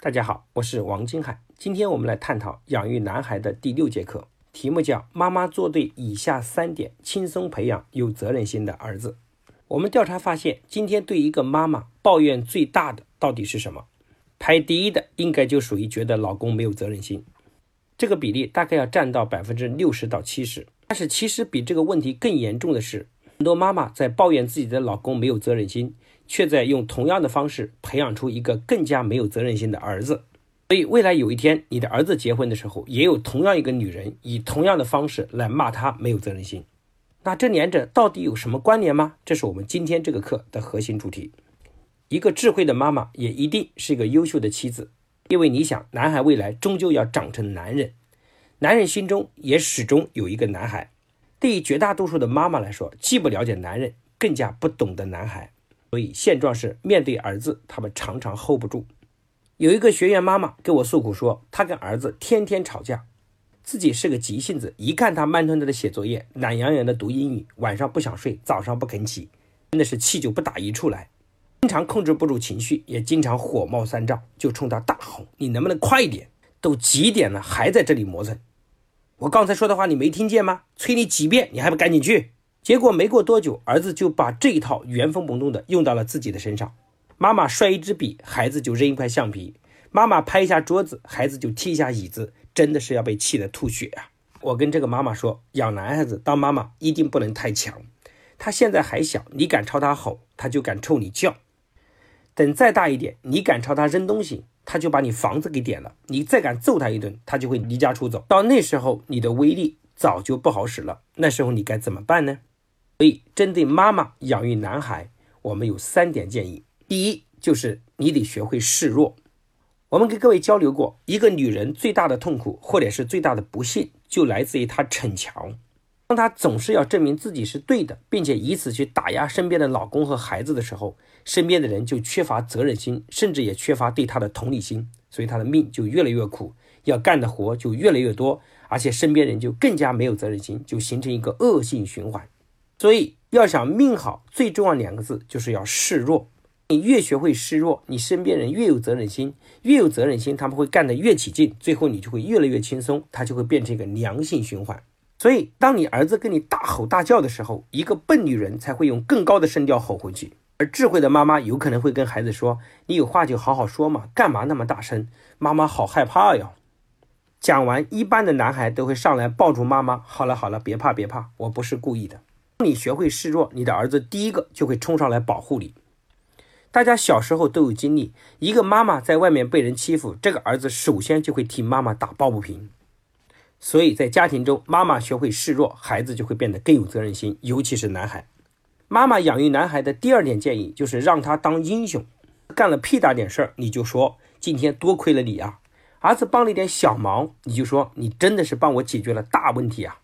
大家好，我是王金海。今天我们来探讨养育男孩的第六节课，题目叫“妈妈做对以下三点，轻松培养有责任心的儿子”。我们调查发现，今天对一个妈妈抱怨最大的到底是什么？排第一的应该就属于觉得老公没有责任心，这个比例大概要占到百分之六十到七十。但是其实比这个问题更严重的是，很多妈妈在抱怨自己的老公没有责任心。却在用同样的方式培养出一个更加没有责任心的儿子，所以未来有一天你的儿子结婚的时候，也有同样一个女人以同样的方式来骂他没有责任心。那这两者到底有什么关联吗？这是我们今天这个课的核心主题。一个智慧的妈妈也一定是一个优秀的妻子，因为你想，男孩未来终究要长成男人，男人心中也始终有一个男孩。对于绝大多数的妈妈来说，既不了解男人，更加不懂得男孩。所以现状是，面对儿子，他们常常 hold 不住。有一个学员妈妈跟我诉苦说，她跟儿子天天吵架，自己是个急性子，一看他慢吞吞的写作业，懒洋洋的读英语，晚上不想睡，早上不肯起，真的是气就不打一处来，经常控制不住情绪，也经常火冒三丈，就冲他大吼：“你能不能快一点？都几点了，还在这里磨蹭？我刚才说的话你没听见吗？催你几遍，你还不赶紧去？”结果没过多久，儿子就把这一套原封不动的用到了自己的身上。妈妈摔一支笔，孩子就扔一块橡皮；妈妈拍一下桌子，孩子就踢一下椅子，真的是要被气得吐血啊！我跟这个妈妈说，养男孩子当妈妈一定不能太强。他现在还小，你敢朝他吼，他就敢冲你叫；等再大一点，你敢朝他扔东西，他就把你房子给点了；你再敢揍他一顿，他就会离家出走。到那时候，你的威力早就不好使了。那时候你该怎么办呢？所以，针对妈妈养育男孩，我们有三点建议。第一，就是你得学会示弱。我们跟各位交流过，一个女人最大的痛苦，或者是最大的不幸，就来自于她逞强。当她总是要证明自己是对的，并且以此去打压身边的老公和孩子的时候，身边的人就缺乏责任心，甚至也缺乏对她的同理心，所以她的命就越来越苦，要干的活就越来越多，而且身边人就更加没有责任心，就形成一个恶性循环。所以，要想命好，最重要两个字就是要示弱。你越学会示弱，你身边人越有责任心，越有责任心，他们会干得越起劲，最后你就会越来越轻松，它就会变成一个良性循环。所以，当你儿子跟你大吼大叫的时候，一个笨女人才会用更高的声调吼回去，而智慧的妈妈有可能会跟孩子说：“你有话就好好说嘛，干嘛那么大声？妈妈好害怕呀。”讲完，一般的男孩都会上来抱住妈妈：“好了好了，别怕别怕，我不是故意的。”当你学会示弱，你的儿子第一个就会冲上来保护你。大家小时候都有经历，一个妈妈在外面被人欺负，这个儿子首先就会替妈妈打抱不平。所以在家庭中，妈妈学会示弱，孩子就会变得更有责任心，尤其是男孩。妈妈养育男孩的第二点建议就是让他当英雄，干了屁大点事儿，你就说今天多亏了你啊。儿子帮了一点小忙，你就说你真的是帮我解决了大问题啊。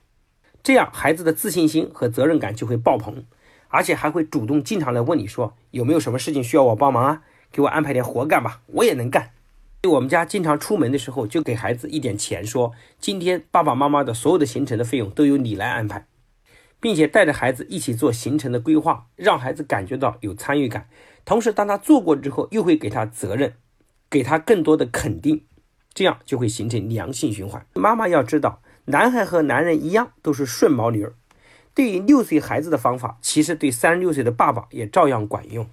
这样，孩子的自信心和责任感就会爆棚，而且还会主动经常来问你说有没有什么事情需要我帮忙啊？给我安排点活干吧，我也能干。我们家经常出门的时候，就给孩子一点钱，说今天爸爸妈妈的所有的行程的费用都由你来安排，并且带着孩子一起做行程的规划，让孩子感觉到有参与感。同时，当他做过之后，又会给他责任，给他更多的肯定，这样就会形成良性循环。妈妈要知道。男孩和男人一样都是顺毛驴儿，对于六岁孩子的方法，其实对三十六岁的爸爸也照样管用。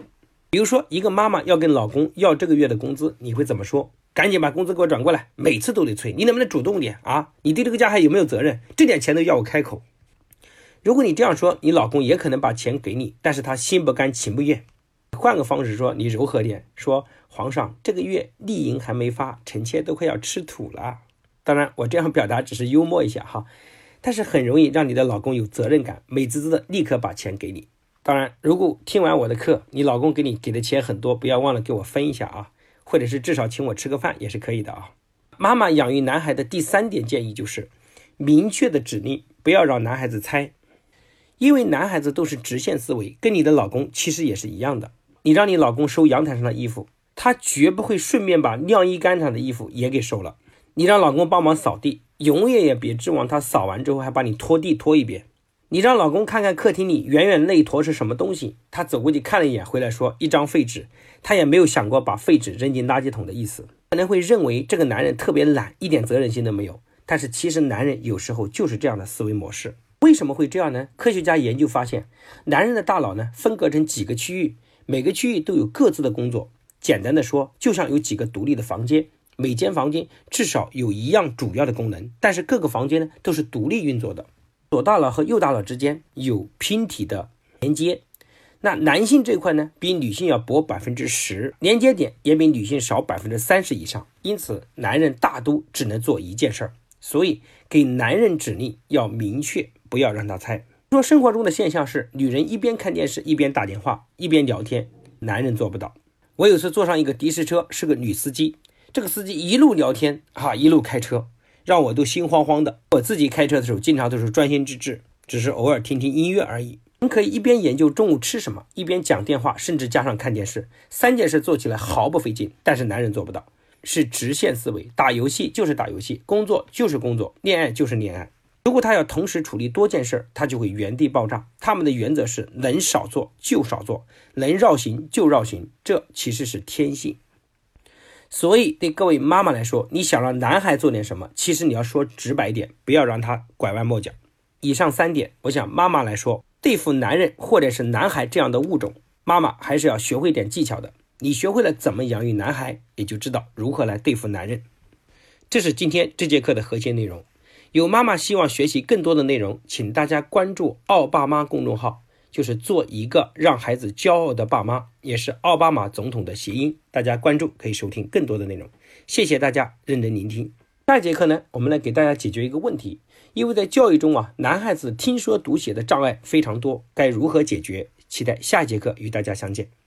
比如说，一个妈妈要跟老公要这个月的工资，你会怎么说？赶紧把工资给我转过来！每次都得催，你能不能主动点啊？你对这个家还有没有责任？这点钱都要我开口。如果你这样说，你老公也可能把钱给你，但是他心不甘情不愿。换个方式说，你柔和点，说皇上这个月利银还没发，臣妾都快要吃土了。当然，我这样表达只是幽默一下哈，但是很容易让你的老公有责任感，美滋滋的立刻把钱给你。当然，如果听完我的课，你老公给你给的钱很多，不要忘了给我分一下啊，或者是至少请我吃个饭也是可以的啊。妈妈养育男孩的第三点建议就是，明确的指令，不要让男孩子猜，因为男孩子都是直线思维，跟你的老公其实也是一样的。你让你老公收阳台上的衣服，他绝不会顺便把晾衣杆上的衣服也给收了。你让老公帮忙扫地，永远也别指望他扫完之后还把你拖地拖一遍。你让老公看看客厅里远远那一坨是什么东西，他走过去看了一眼，回来说一张废纸，他也没有想过把废纸扔进垃圾桶的意思。可能会认为这个男人特别懒，一点责任心都没有。但是其实男人有时候就是这样的思维模式。为什么会这样呢？科学家研究发现，男人的大脑呢分隔成几个区域，每个区域都有各自的工作。简单的说，就像有几个独立的房间，每间房间至少有一样主要的功能，但是各个房间呢都是独立运作的。左大脑和右大脑之间有拼体的连接。那男性这块呢，比女性要薄百分之十，连接点也比女性少百分之三十以上。因此，男人大都只能做一件事儿。所以，给男人指令要明确，不要让他猜。说生活中的现象是，女人一边看电视一边打电话一边聊天，男人做不到。我有次坐上一个的士车，是个女司机，这个司机一路聊天哈，一路开车，让我都心慌慌的。我自己开车的时候，经常都是专心致志，只是偶尔听听音乐而已。你可以一边研究中午吃什么，一边讲电话，甚至加上看电视，三件事做起来毫不费劲。但是男人做不到，是直线思维，打游戏就是打游戏，工作就是工作，恋爱就是恋爱。如果他要同时处理多件事，他就会原地爆炸。他们的原则是能少做就少做，能绕行就绕行，这其实是天性。所以对各位妈妈来说，你想让男孩做点什么，其实你要说直白点，不要让他拐弯抹角。以上三点，我想妈妈来说。对付男人或者是男孩这样的物种，妈妈还是要学会点技巧的。你学会了怎么养育男孩，也就知道如何来对付男人。这是今天这节课的核心内容。有妈妈希望学习更多的内容，请大家关注“奥爸妈”公众号，就是做一个让孩子骄傲的爸妈，也是奥巴马总统的谐音。大家关注可以收听更多的内容。谢谢大家认真聆听。下节课呢，我们来给大家解决一个问题。因为在教育中啊，男孩子听说读写的障碍非常多，该如何解决？期待下节课与大家相见。